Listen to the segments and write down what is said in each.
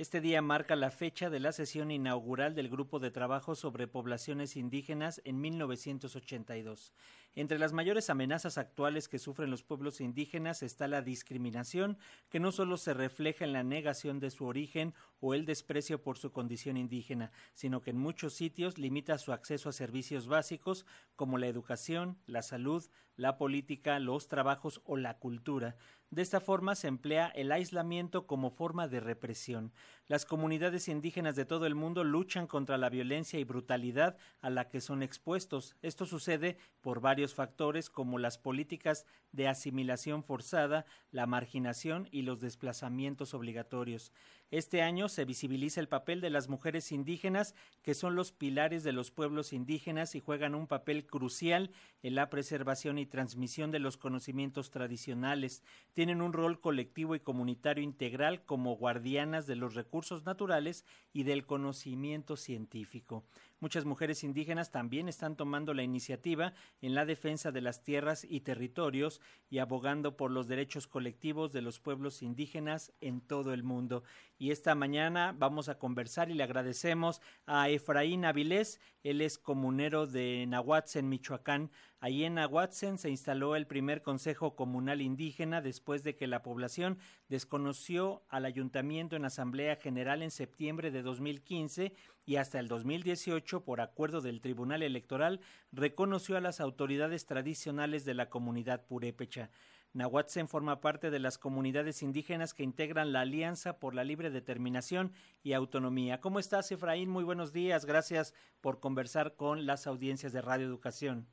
Este día marca la fecha de la sesión inaugural del Grupo de Trabajo sobre Poblaciones Indígenas en 1982. Entre las mayores amenazas actuales que sufren los pueblos indígenas está la discriminación, que no solo se refleja en la negación de su origen o el desprecio por su condición indígena, sino que en muchos sitios limita su acceso a servicios básicos como la educación, la salud, la política, los trabajos o la cultura. De esta forma se emplea el aislamiento como forma de represión. Las comunidades indígenas de todo el mundo luchan contra la violencia y brutalidad a la que son expuestos. Esto sucede por varios factores como las políticas de asimilación forzada, la marginación y los desplazamientos obligatorios. Este año se visibiliza el papel de las mujeres indígenas, que son los pilares de los pueblos indígenas y juegan un papel crucial en la preservación y transmisión de los conocimientos tradicionales. Tienen un rol colectivo y comunitario integral como guardianas de los recursos naturales y del conocimiento científico. Muchas mujeres indígenas también están tomando la iniciativa en la defensa de las tierras y territorios y abogando por los derechos colectivos de los pueblos indígenas en todo el mundo. Y esta mañana vamos a conversar y le agradecemos a Efraín Avilés, él es comunero de Nahuatzen, Michoacán. Allí en Nahuatzen se instaló el primer Consejo Comunal Indígena después de que la población desconoció al ayuntamiento en Asamblea General en septiembre de 2015 y hasta el 2018, por acuerdo del Tribunal Electoral, reconoció a las autoridades tradicionales de la comunidad purépecha. Nahuatzen forma parte de las comunidades indígenas que integran la Alianza por la Libre Determinación y Autonomía. ¿Cómo estás, Efraín? Muy buenos días. Gracias por conversar con las audiencias de Radio Educación.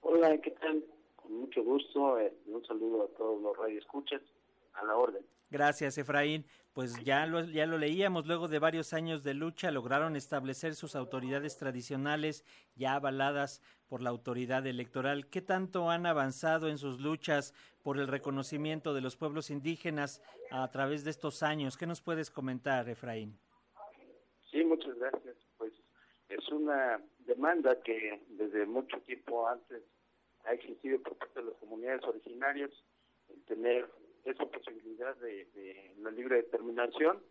Hola, ¿qué tal? Con mucho gusto. Eh, un saludo a todos los radioescuchas. A la orden. Gracias, Efraín. Pues ya lo, ya lo leíamos, luego de varios años de lucha lograron establecer sus autoridades tradicionales ya avaladas por la autoridad electoral. ¿Qué tanto han avanzado en sus luchas por el reconocimiento de los pueblos indígenas a través de estos años? ¿Qué nos puedes comentar, Efraín? Sí, muchas gracias. Pues es una demanda que desde mucho tiempo antes ha existido por parte de las comunidades originarias, el tener esa posibilidad de, la libre determinación,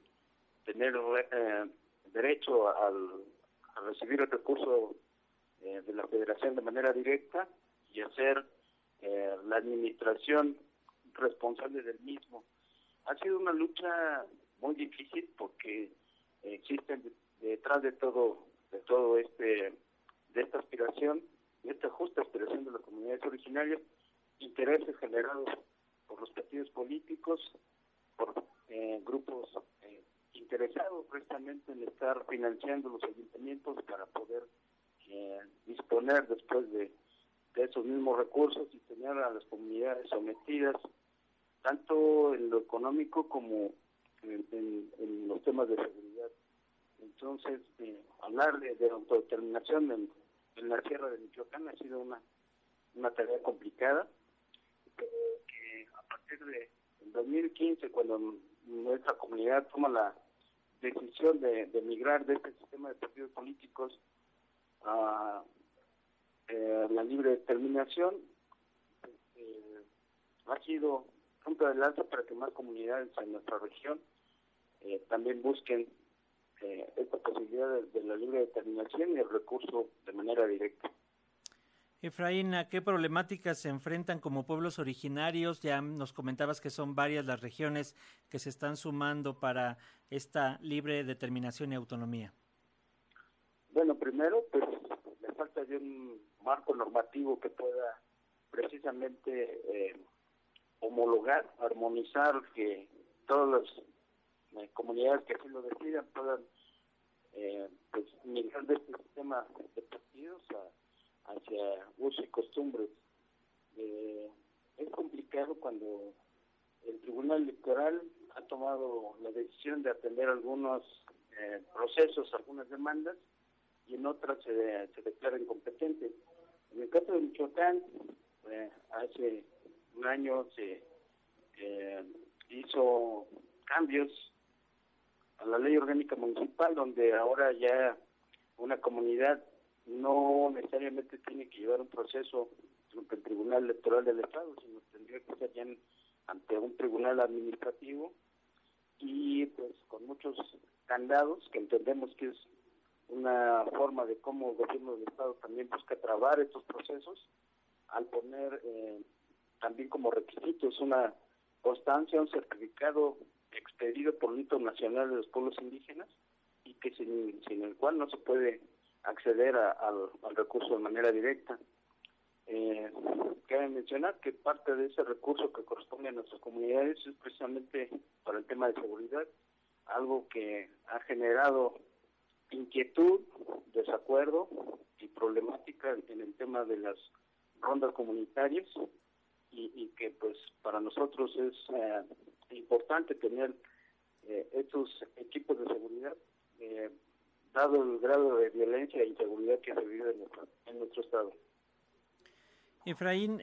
tener eh, derecho al, a recibir el recurso eh, de la federación de manera directa y hacer eh, la administración responsable del mismo. Ha sido una lucha muy difícil porque existen detrás de todo de todo este de esta aspiración de esta justa aspiración de las comunidades originarias intereses generados por los partidos políticos, por eh, grupos eh, interesados precisamente en estar financiando los ayuntamientos para poder eh, disponer después de, esos mismos recursos y tener a las comunidades sometidas tanto en lo económico como en, los temas de seguridad. Entonces, hablar de, autodeterminación en, la Sierra de Michoacán ha sido una, tarea complicada, partir de 2015, cuando nuestra comunidad toma la decisión de, de migrar de este sistema de partidos políticos a eh, la libre determinación, eh, ha sido punto de lanza para que más comunidades en nuestra región eh, también busquen esta posibilidad de la libre determinación y el recurso de manera directa. Efraín, ¿a qué problemáticas se enfrentan como pueblos originarios? Ya nos comentabas que son varias las regiones que se están sumando para esta libre determinación y autonomía. Bueno, primero, pues la falta de un marco normativo que pueda precisamente eh, homologar, armonizar, que todas las eh, comunidades que así lo decidan puedan eh, pues, migrar de este sistema de partidos a hacia usos y costumbres. Eh, es complicado cuando el Tribunal Electoral ha tomado la decisión de atender algunos eh, procesos, algunas demandas, y en otras se, se declara incompetente. En el caso de Michoacán, eh, hace un año se hizo cambios a la ley orgánica municipal, donde ahora ya una comunidad no necesariamente tiene que llevar un proceso ante el Tribunal Electoral del Estado, sino tendría que ser ya ante un tribunal administrativo. Y pues con mucho candados, que entendemos que es una forma de cómo el gobierno del Estado también busca trabar estos procesos, al poner eh, también como requisitos una constancia, un certificado expedido por el Hito Nacional de los Pueblos Indígenas y que sin, sin el cual no se puede acceder al, recurso de manera directa. Eh, cabe mencionar que parte de ese recurso que corresponde a nuestras comunidades es precisamente para el tema de seguridad, algo que ha generado inquietud, desacuerdo y problemática en el tema de las rondas comunitarias y, que pues para nosotros es eh, importante tener eh, estos equipos de seguridad eh, dado el grado de violencia e inseguridad que se vive en nuestro, estado. Efraín,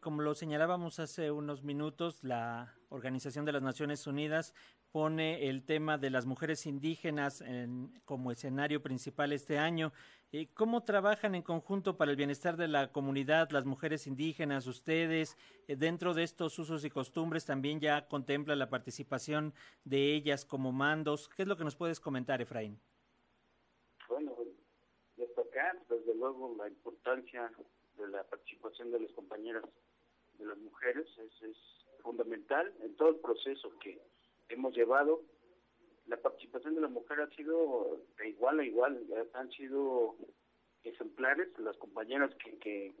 como lo señalábamos hace unos minutos, la Organización de las Naciones Unidas pone el tema de las mujeres indígenas como escenario principal este año. Eh, ¿Cómo trabajan en conjunto para el bienestar de la comunidad, las mujeres indígenas, ustedes? Eh, dentro de estos usos y costumbres también ya contempla la participación de ellas como mandos. ¿Qué es lo que nos puedes comentar, Efraín? Desde luego la importancia de la participación de las compañeras de las mujeres es, es fundamental en todo el proceso que hemos llevado. La participación de la mujer ha sido de igual a igual, han sido ejemplares las compañeras que, que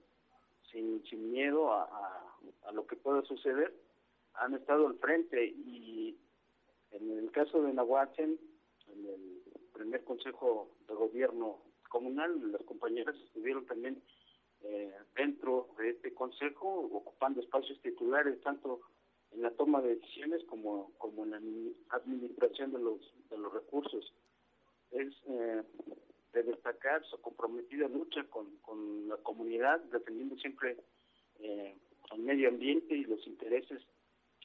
sin, sin miedo a, a, lo que pueda suceder han estado al frente y en el caso de Nahuatl, en el primer consejo de gobierno comunal, las compañeras estuvieron también eh, dentro de este consejo ocupando espacios titulares tanto en la toma de decisiones como, como en la administración de los, de los recursos. Es eh, de destacar su comprometida lucha con, con la comunidad, defendiendo siempre eh, el medio ambiente y los intereses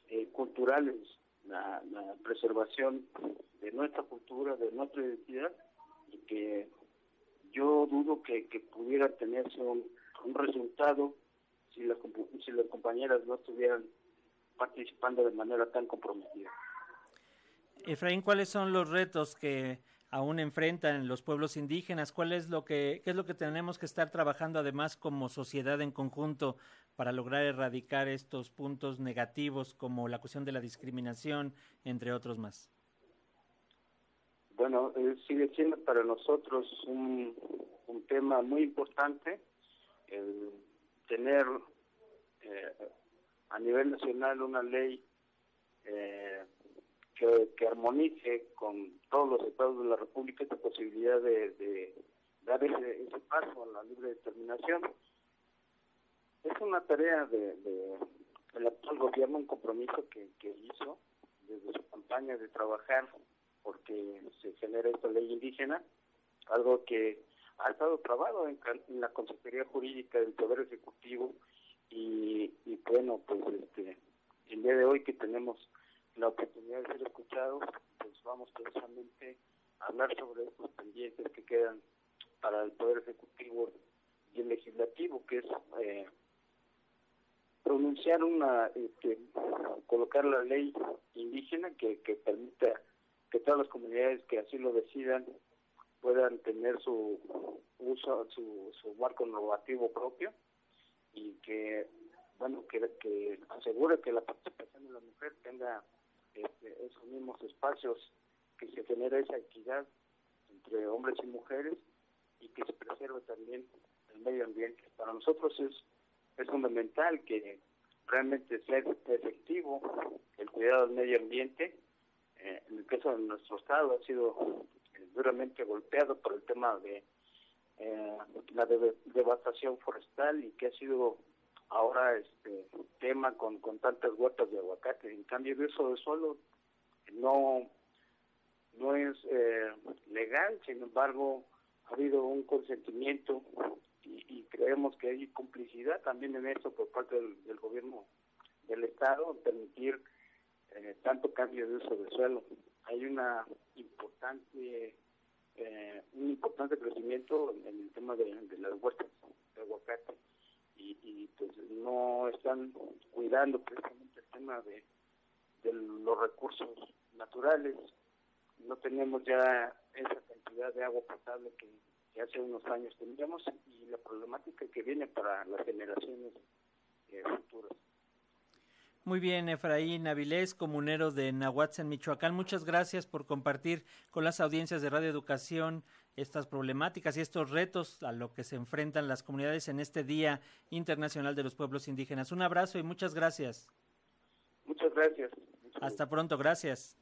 eh, culturales, la, preservación de nuestra cultura, de nuestra identidad, y que yo dudo que, que pudiera tenerse un, resultado si las, si las compañeras no estuvieran participando de manera tan comprometida. Efraín, ¿cuáles son los retos que aún enfrentan los pueblos indígenas? ¿Cuál es lo que qué es lo que tenemos que estar trabajando además como sociedad en conjunto para lograr erradicar estos puntos negativos como la cuestión de la discriminación, entre otros más? Bueno, eh, sigue siendo para nosotros un, un tema muy importante el tener eh, a nivel nacional una ley eh, que, armonice con todos los estados de la República esta posibilidad de, dar ese, paso a la libre determinación. Es una tarea de, del actual gobierno, un compromiso que, hizo desde su campaña de trabajar porque se genera esta ley indígena, algo que ha estado trabado en, la Consejería Jurídica del Poder Ejecutivo y, bueno, pues este, el día de hoy que tenemos la oportunidad de ser escuchados, pues vamos precisamente a hablar sobre estos pendientes que quedan para el Poder Ejecutivo y el Legislativo, que es eh, pronunciar una, este, colocar la ley indígena que, que permita que todas las comunidades que así lo decidan puedan tener su uso, su, su marco normativo propio y que bueno que, que asegure que la participación de la mujer tenga este, esos mismos espacios que se genera esa equidad entre hombres y mujeres y que se preserve también el medio ambiente. Para nosotros es es fundamental que realmente sea efectivo el cuidado del medio ambiente en el caso de nuestro estado ha sido eh, duramente golpeado por el tema de eh, la devastación forestal y que ha sido ahora este tema con, con tantas huertas de aguacate. En cambio, de eso de suelo no, no es eh, legal, sin embargo, ha habido un consentimiento y, creemos que hay complicidad también en eso por parte del, gobierno del Estado, permitir eh, tanto cambio de uso de suelo. Hay una importante eh, un importante crecimiento en el tema de, las huertas de aguacate y, pues no están cuidando precisamente el tema de, los recursos naturales. No tenemos tenemos ya esa cantidad de agua potable que, hace unos años teníamos y la problemática que viene para las generaciones eh, futuras. Muy bien, Efraín Avilés, comunero de Nahuatl Michoacán. Muchas gracias por compartir con las audiencias de Radio Educación estas problemáticas y estos retos a lo que se enfrentan las comunidades en este Día Internacional de los Pueblos Indígenas. Un abrazo y muchas gracias. Muchas gracias. Hasta pronto, gracias.